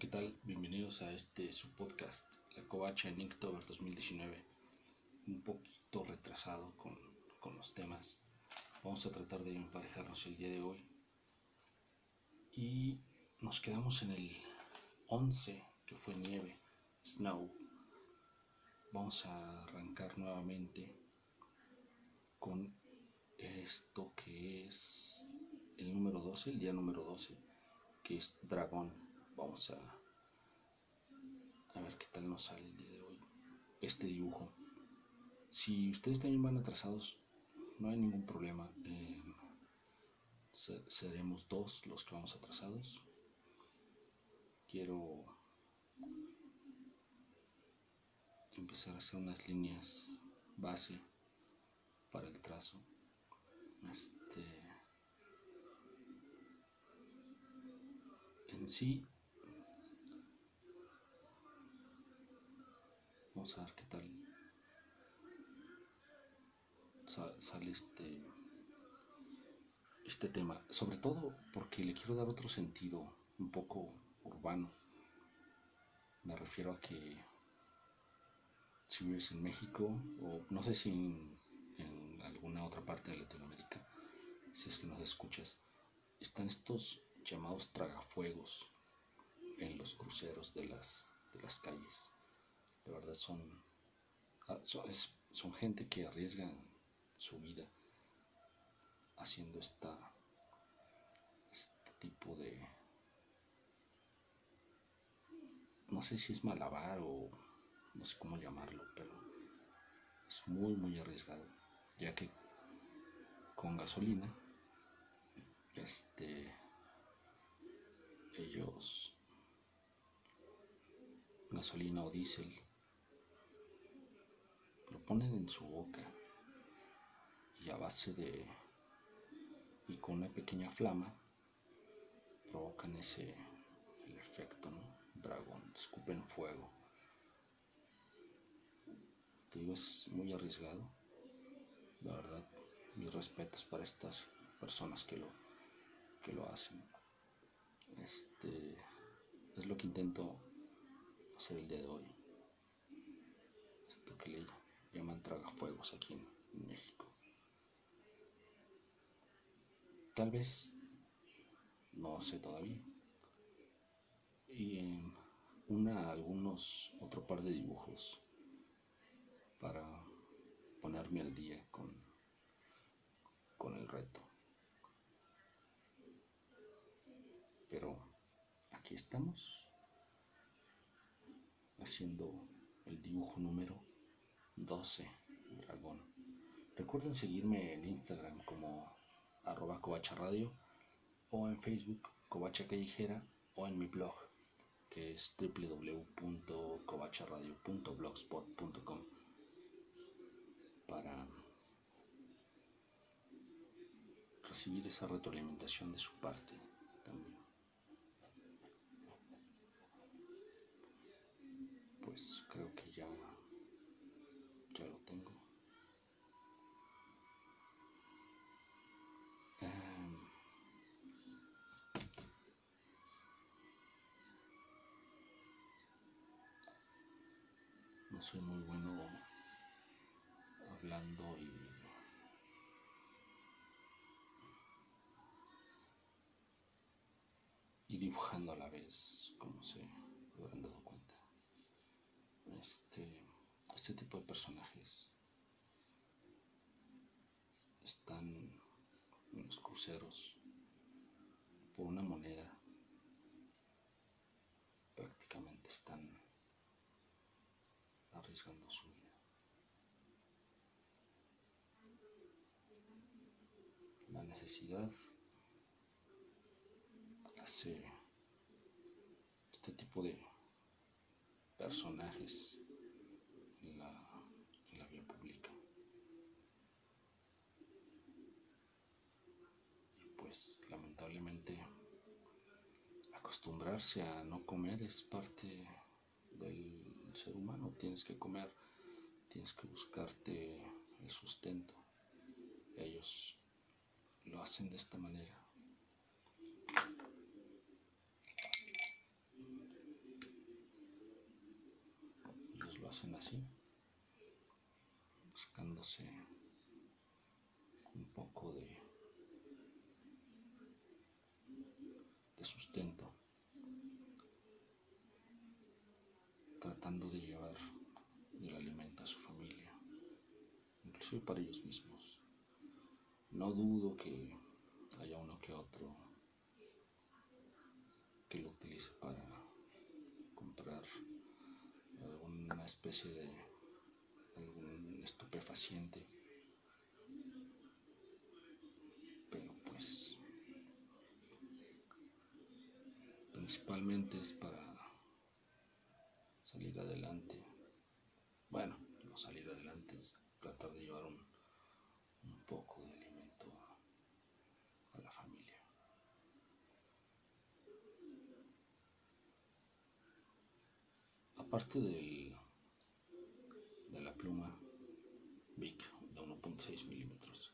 ¿qué tal? Bienvenidos a este su podcast, La Covacha en Inktober 2019. Un poquito retrasado con, con, los temas. Vamos a tratar de emparejarnos el día de hoy. Y nos quedamos en el 11, que fue nieve, snow. Vamos a arrancar nuevamente con esto que es el número 12, el día número 12, que es dragón vamos a, a ver qué tal nos sale el día de hoy este dibujo. Si ustedes también van atrasados, no hay ningún problema. Eh, seremos dos los que vamos atrasados. Quiero empezar a hacer unas líneas base para el trazo. Este, en sí Vamos a ver qué tal sale este, este tema. Sobre todo porque le quiero dar otro sentido un poco urbano. Me refiero a que si vives en México o no sé si en, alguna otra parte de Latinoamérica, si es que nos escuchas, están estos llamados tragafuegos en los cruceros de las, de las calles de verdad ah, son, son, gente que arriesga su vida haciendo esta, este tipo de, no sé si es malabar o no sé cómo llamarlo, pero es muy, muy arriesgado, ya que con gasolina, este, ellos, gasolina o diésel, ponen en su boca y a base de y con una pequeña flama provocan ese el efecto ¿no? dragón escupen fuego. Te digo es muy arriesgado. La verdad mis respetos para estas personas que lo que lo hacen. Este es lo que intento hacer el día de hoy. Esto que le llaman tragafuegos aquí en, México. Tal vez, no sé todavía. Y eh, una, algunos, otro par de dibujos para ponerme al día con, con el reto. Pero aquí estamos haciendo el dibujo número 12 Dragón. Recuerden seguirme en Instagram como arroba o en Facebook covacha callejera o en mi blog que es www.covacharadio.blogspot.com para recibir esa retroalimentación de su parte soy muy bueno hablando y y dibujando a la vez, como se habrán dado cuenta. Este este tipo de personajes están en los cruceros por una moneda. Prácticamente están arriesgando su vida. La necesidad hace este tipo de personajes lamentablemente acostumbrarse a no comer es parte del el ser humano, tienes que comer, tienes que buscarte el sustento. Ellos lo hacen de esta manera. Ellos lo hacen así, buscándose un poco de, de sustento. De llevar el alimento a su familia, inclusive para ellos mismos. No dudo que haya uno que otro que lo utilice para comprar alguna especie de algún estupefaciente. Pero pues principalmente es para salir adelante. Bueno, no salir adelante es tratar de llevar un, un poco de alimento a la familia. Aparte del, de la pluma Bic de 1.6 milímetros,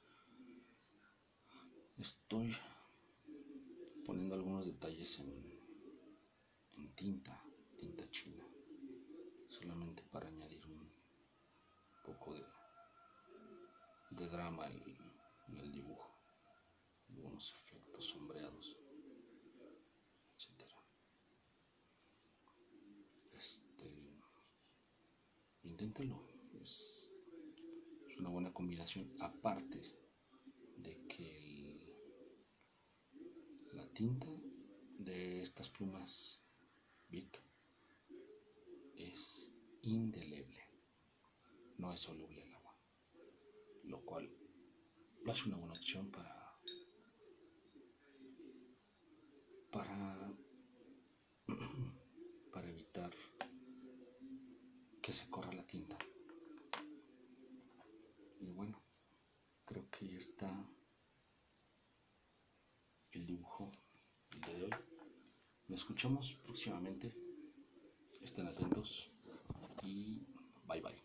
estoy poniendo algunos detalles en, en tinta, tinta china, solamente para añadir un poco de, drama en, el dibujo, algunos efectos sombreados, etc. Este, inténtelo, es, una buena combinación, aparte de que la tinta de estas plumas es indeleble, no es soluble al agua, lo cual lo hace una buena opción para para para evitar que se corra la tinta. Y bueno, creo que ya está el dibujo el día de hoy. Nos escuchamos próximamente. Estén atentos bye bye.